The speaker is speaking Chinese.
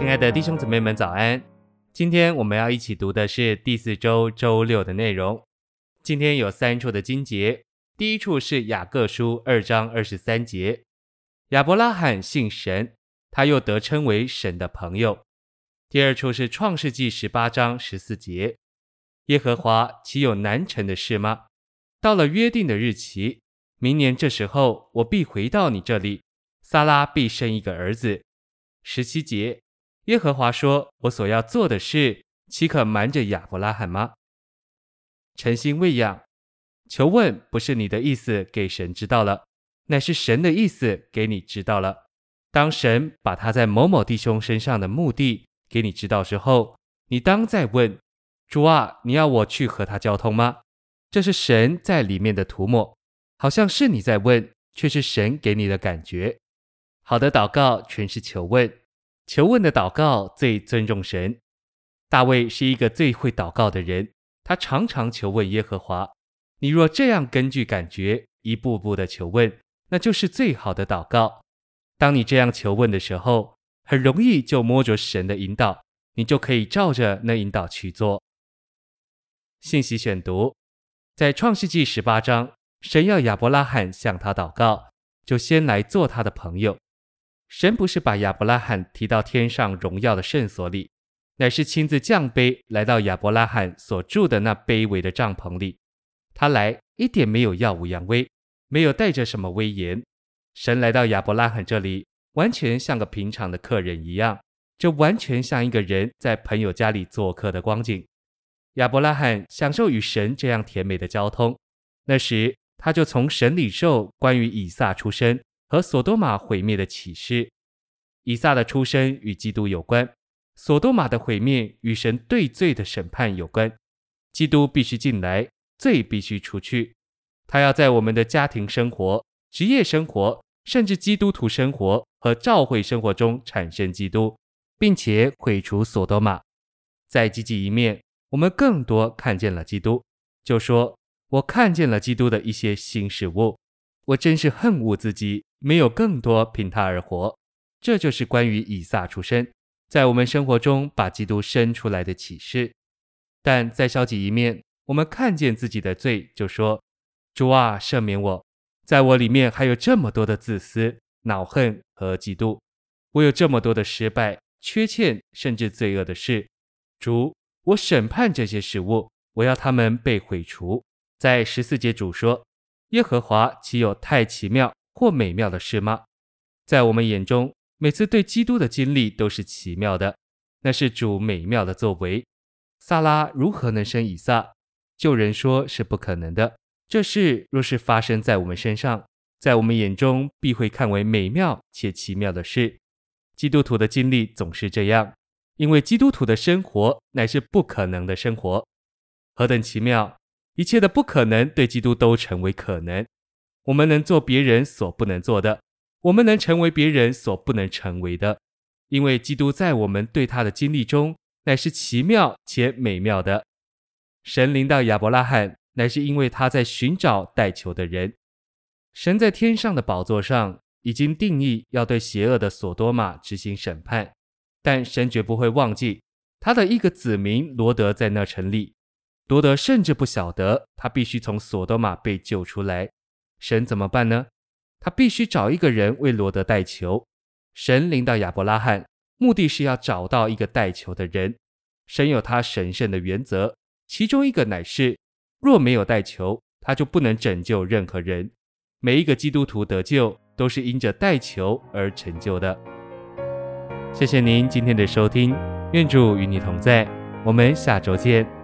亲爱的弟兄姊妹们，早安！今天我们要一起读的是第四周周六的内容。今天有三处的经节，第一处是雅各书二章二十三节，亚伯拉罕信神，他又得称为神的朋友。第二处是创世纪十八章十四节，耶和华岂有难成的事吗？到了约定的日期，明年这时候，我必回到你这里，撒拉必生一个儿子。十七节，耶和华说：“我所要做的事，岂可瞒着亚伯拉罕吗？”诚心喂养，求问不是你的意思给神知道了，乃是神的意思给你知道了。当神把他在某某弟兄身上的目的给你知道之后，你当再问：“主啊，你要我去和他交通吗？”这是神在里面的涂抹，好像是你在问，却是神给你的感觉。好的祷告全是求问，求问的祷告最尊重神。大卫是一个最会祷告的人，他常常求问耶和华。你若这样根据感觉一步步的求问，那就是最好的祷告。当你这样求问的时候，很容易就摸着神的引导，你就可以照着那引导去做。信息选读，在创世纪十八章，神要亚伯拉罕向他祷告，就先来做他的朋友。神不是把亚伯拉罕提到天上荣耀的圣所里，乃是亲自降卑来到亚伯拉罕所住的那卑微的帐篷里。他来一点没有耀武扬威，没有带着什么威严。神来到亚伯拉罕这里，完全像个平常的客人一样，这完全像一个人在朋友家里做客的光景。亚伯拉罕享受与神这样甜美的交通，那时他就从神里受关于以撒出生。和索多玛毁灭的启示，以撒的出生与基督有关，索多玛的毁灭与神对罪的审判有关。基督必须进来，罪必须出去。他要在我们的家庭生活、职业生活，甚至基督徒生活和教会生活中产生基督，并且毁除索多玛。在积极一面，我们更多看见了基督，就说：“我看见了基督的一些新事物。”我真是恨恶自己。没有更多凭他而活，这就是关于以撒出生，在我们生活中把基督生出来的启示。但在消极一面，我们看见自己的罪，就说：“主啊，赦免我，在我里面还有这么多的自私、恼恨和嫉妒，我有这么多的失败、缺欠，甚至罪恶的事。主，我审判这些事物，我要他们被毁除。”在十四节，主说：“耶和华岂有太奇妙？”或美妙的事吗？在我们眼中，每次对基督的经历都是奇妙的，那是主美妙的作为。撒拉如何能生以撒？旧人说是不可能的。这事若是发生在我们身上，在我们眼中必会看为美妙且奇妙的事。基督徒的经历总是这样，因为基督徒的生活乃是不可能的生活。何等奇妙！一切的不可能对基督都成为可能。我们能做别人所不能做的，我们能成为别人所不能成为的，因为基督在我们对他的经历中乃是奇妙且美妙的。神临到亚伯拉罕，乃是因为他在寻找代求的人。神在天上的宝座上已经定义要对邪恶的索多玛执行审判，但神绝不会忘记他的一个子民罗得在那城里。罗得甚至不晓得他必须从索多玛被救出来。神怎么办呢？他必须找一个人为罗德代求。神临到亚伯拉罕，目的是要找到一个代求的人。神有他神圣的原则，其中一个乃是：若没有代求，他就不能拯救任何人。每一个基督徒得救，都是因着代求而成就的。谢谢您今天的收听，愿主与你同在，我们下周见。